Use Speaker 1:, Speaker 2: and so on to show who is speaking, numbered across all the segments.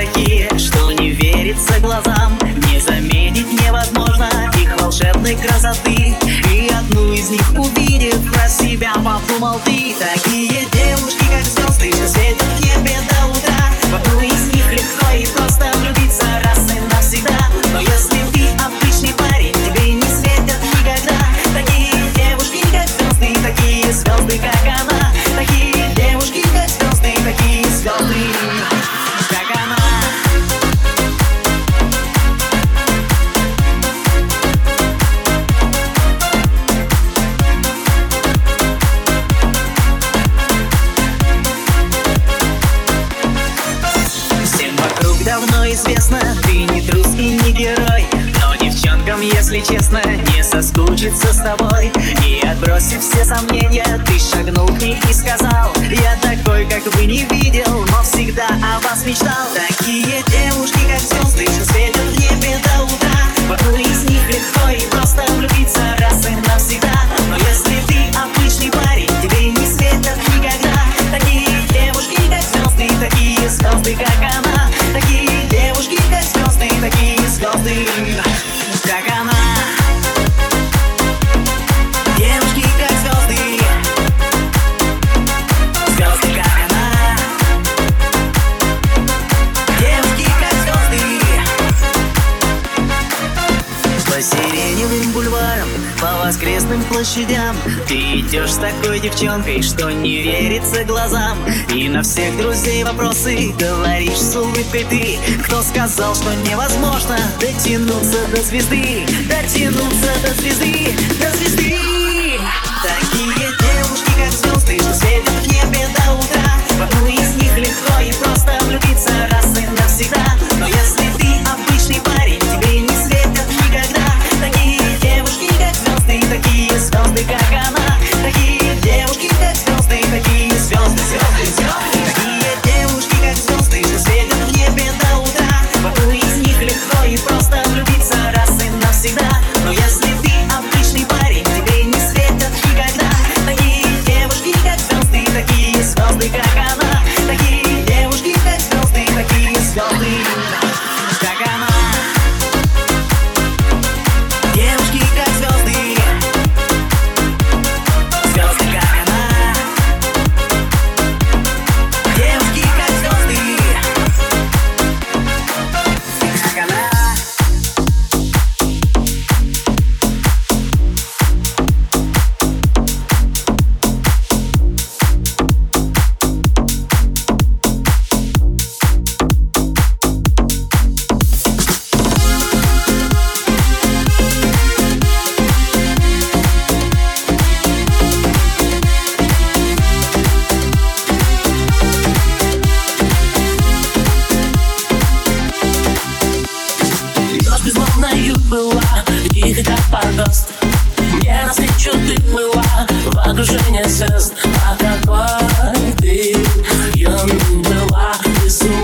Speaker 1: такие, что не верится глазам. Не заметить невозможно их волшебной красоты. И одну из них увидев, про себя подумал ты Такие Сиреневым бульваром, по воскресным площадям. Ты идешь с такой девчонкой, что не верится глазам. И на всех друзей вопросы говоришь с улыбкой ты. Кто сказал, что невозможно дотянуться до звезды? Дотянуться до звезды, до звезды. Такие девушки, как звезды, что светят в небе до утра. В одну из них легко и просто влюбиться раз и навсегда.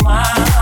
Speaker 1: smile.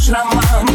Speaker 1: Nasz na mam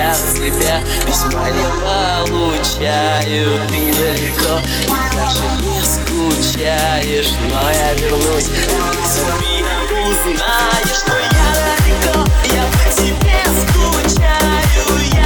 Speaker 1: я от тебя письма не
Speaker 2: получаю. Ты
Speaker 3: далеко и даже не скучаешь Но я вернусь, ты
Speaker 4: узнаешь, что я далеко Я по тебе скучаю, я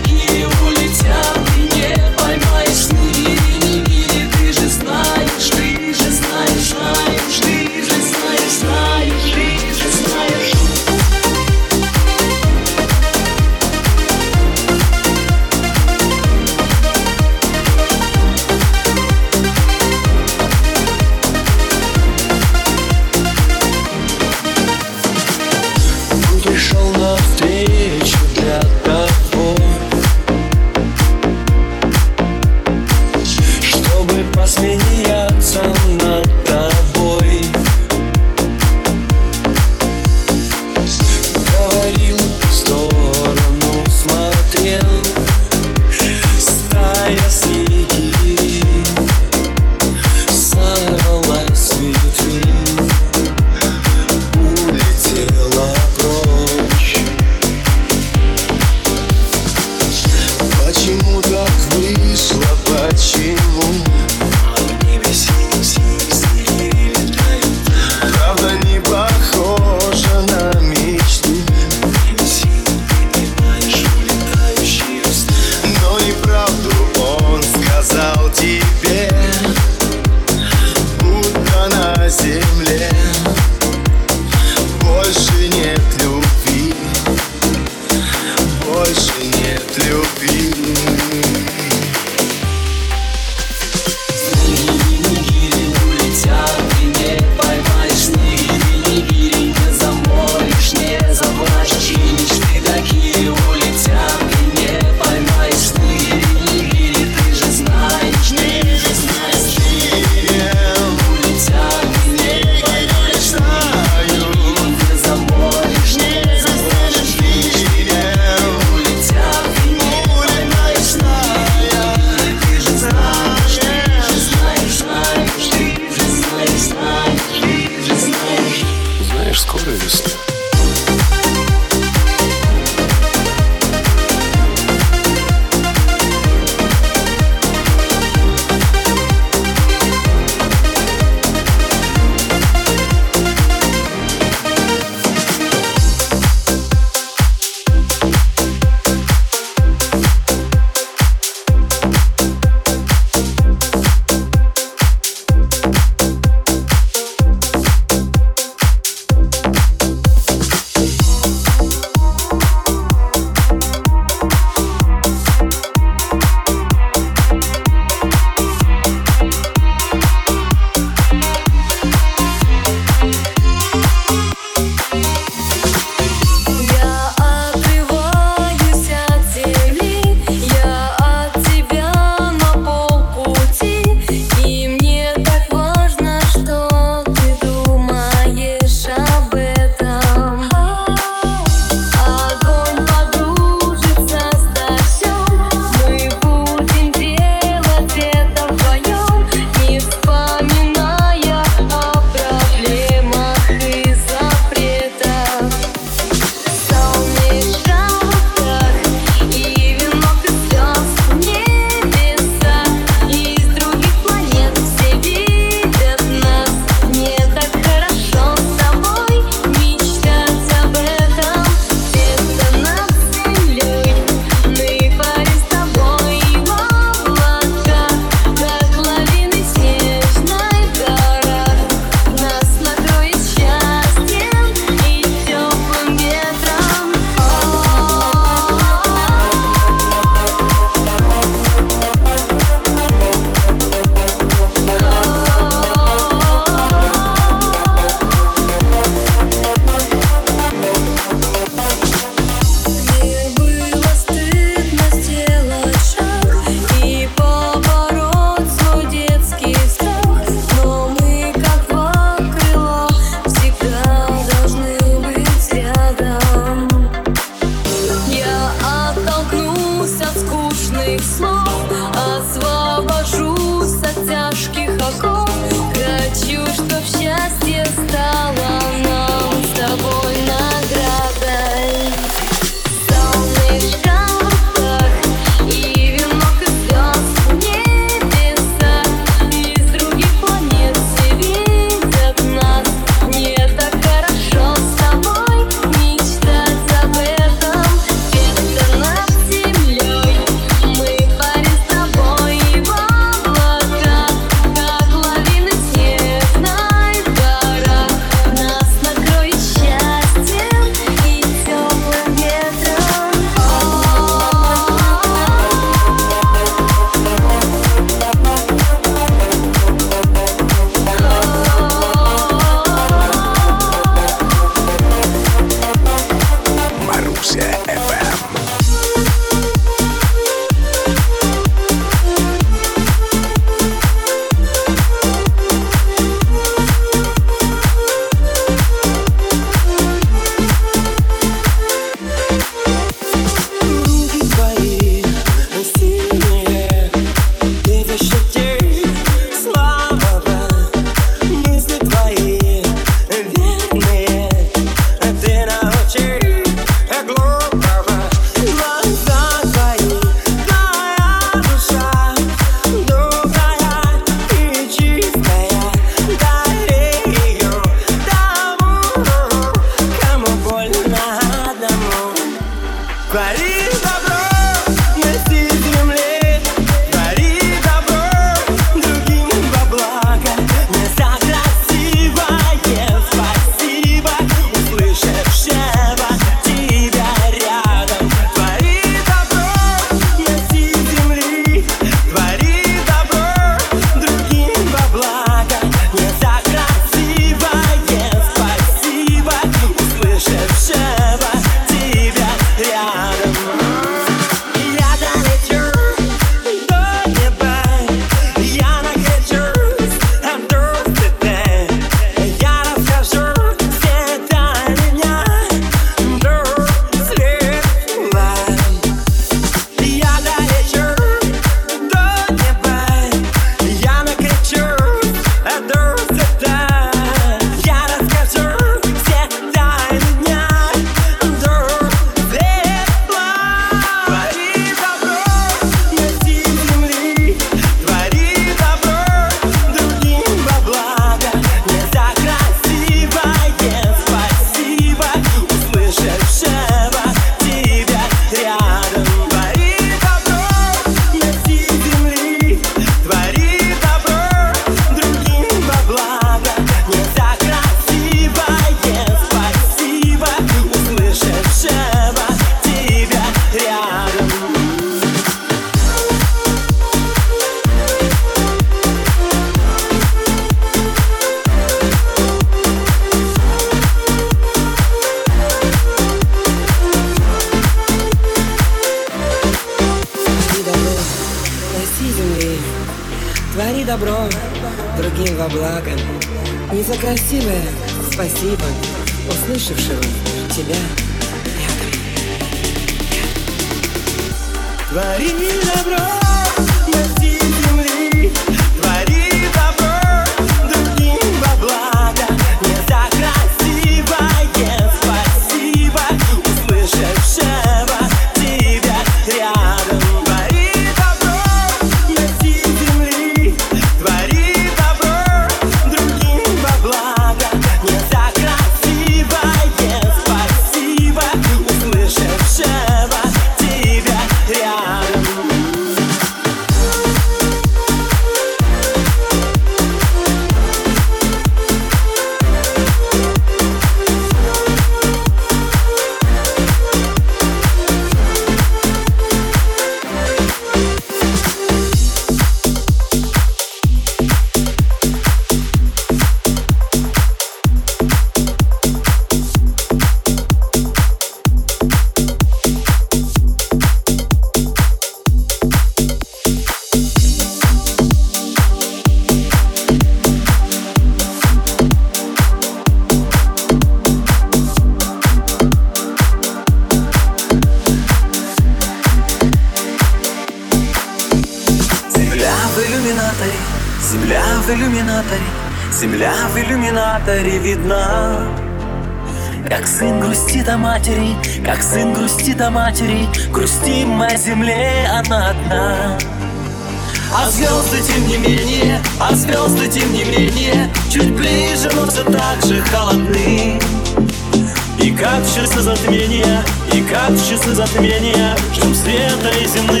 Speaker 4: затмения Ждем света и земных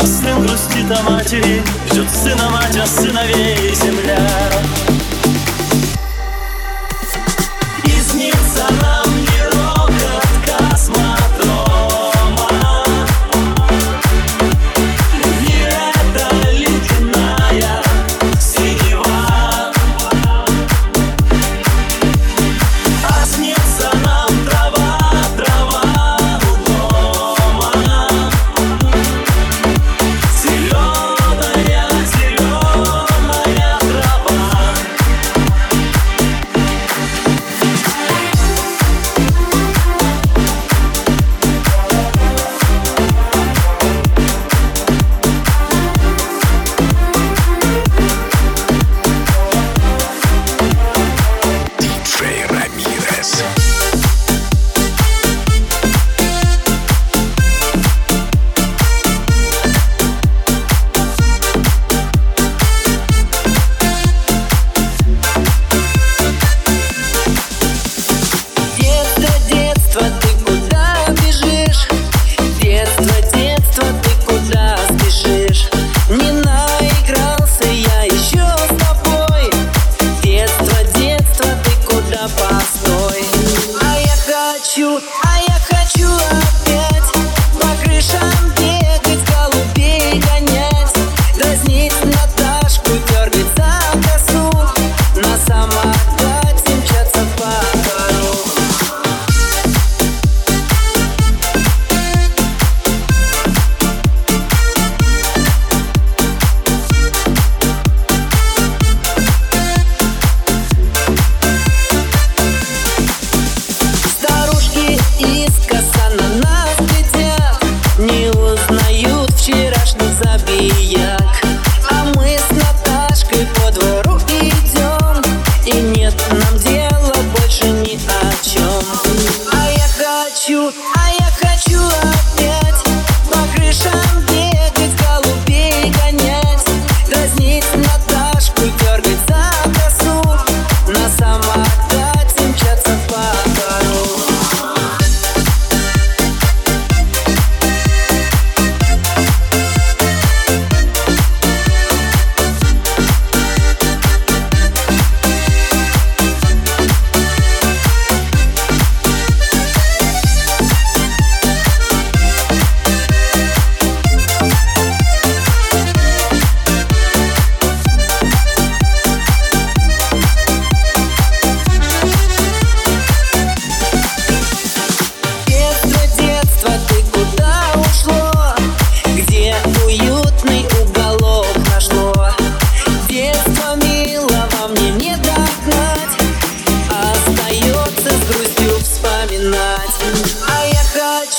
Speaker 4: А
Speaker 2: сын грустит о матери Ждет сына мать, а сыновей земля.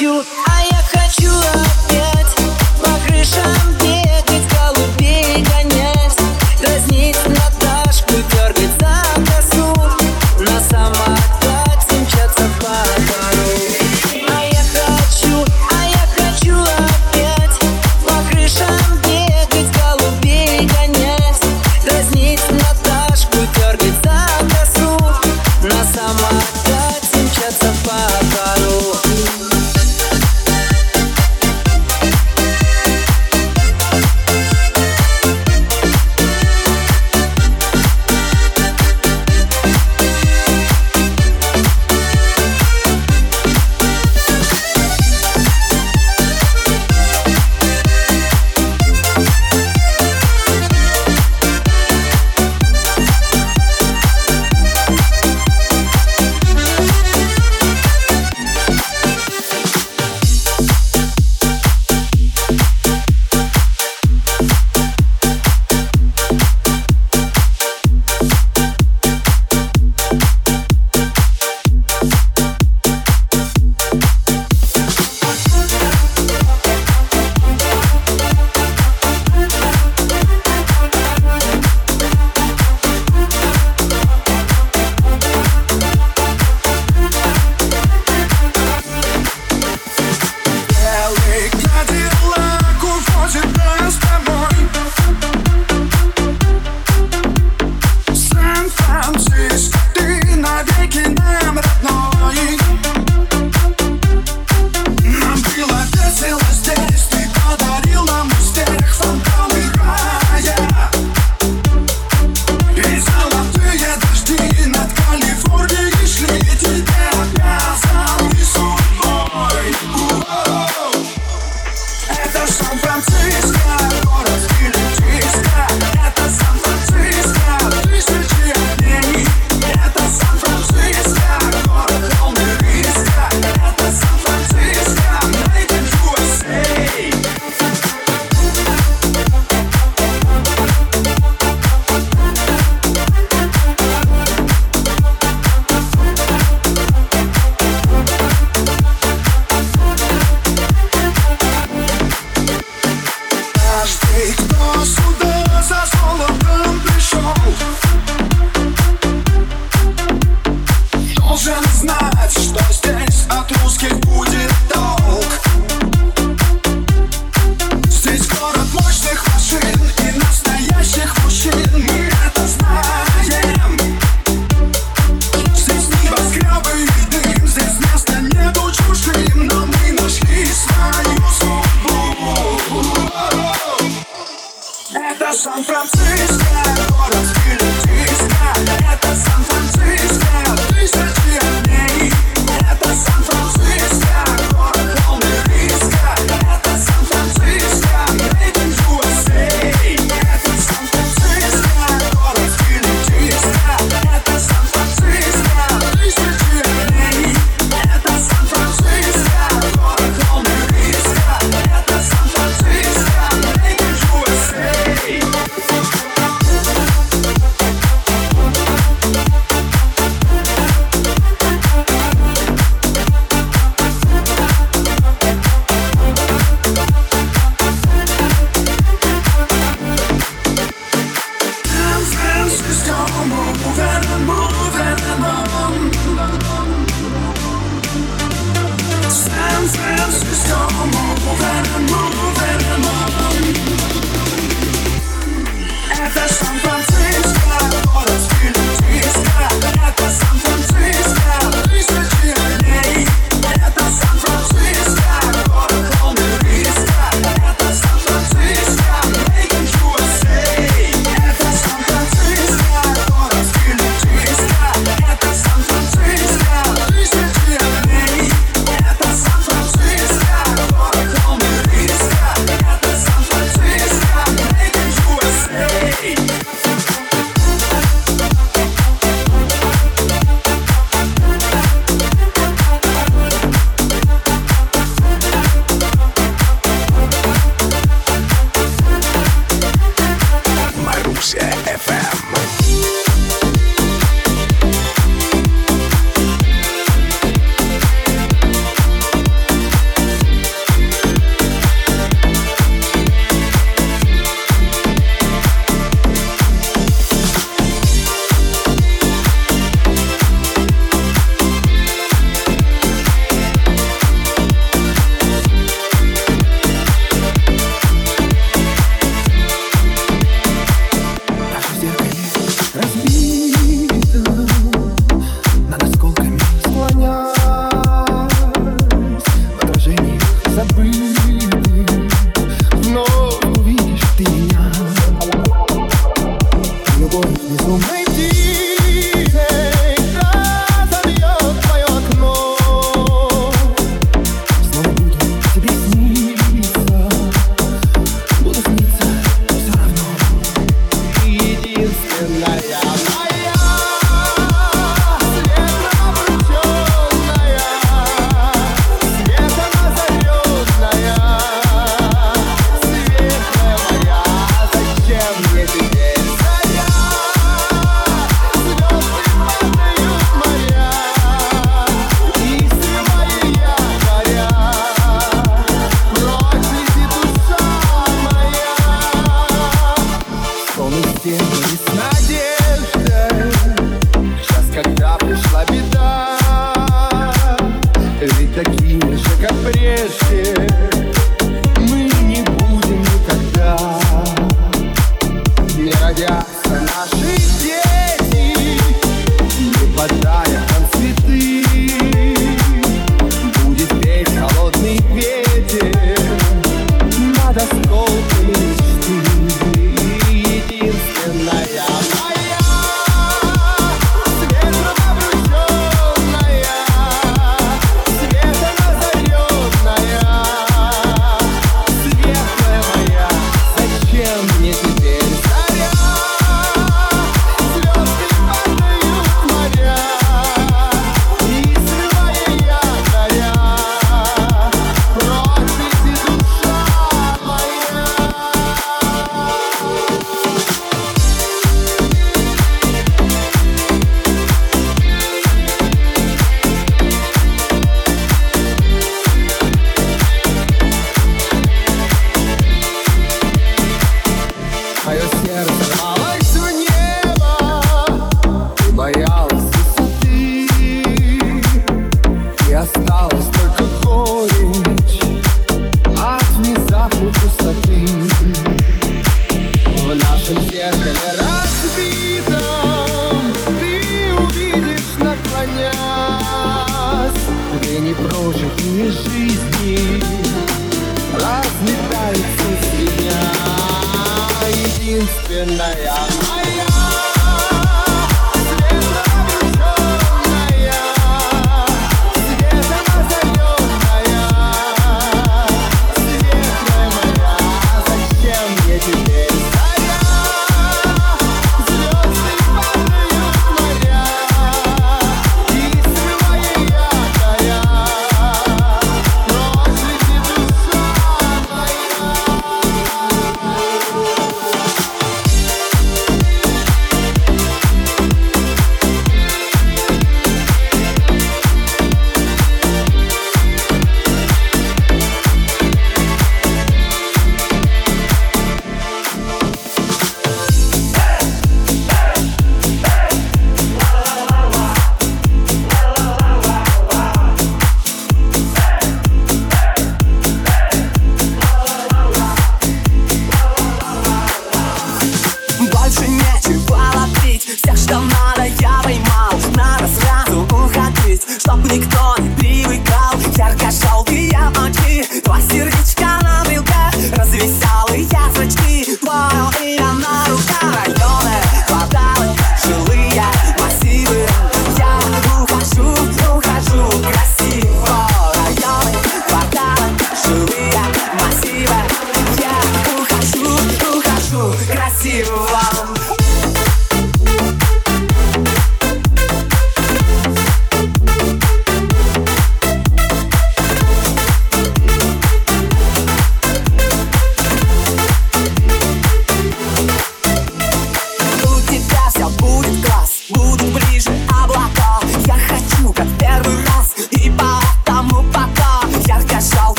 Speaker 5: you. I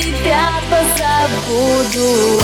Speaker 5: тебя
Speaker 6: позабуду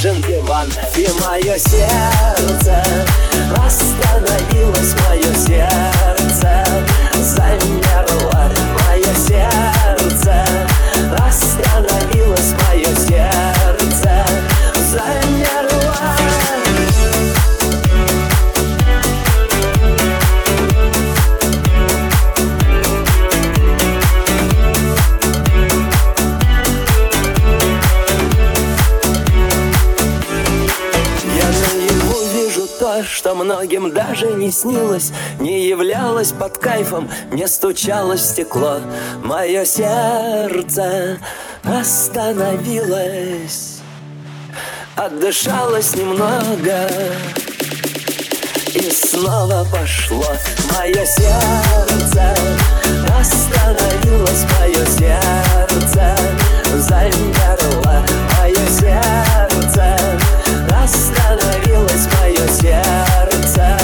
Speaker 7: джентльман И
Speaker 4: мое сердце. Остановилось мое сердце. Замерло мое сердце. Многим даже не снилось Не являлось под кайфом, не стучалось в стекло. Мое сердце остановилось Отдышалось немного И снова пошло. Мое сердце Остановилось мое сердце Взаимно Остановилось мое сердце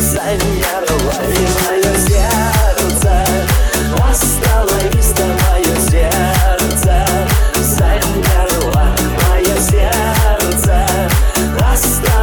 Speaker 4: Замерло и мое сердце остановилось мое сердце Замерло мое сердце. Остановись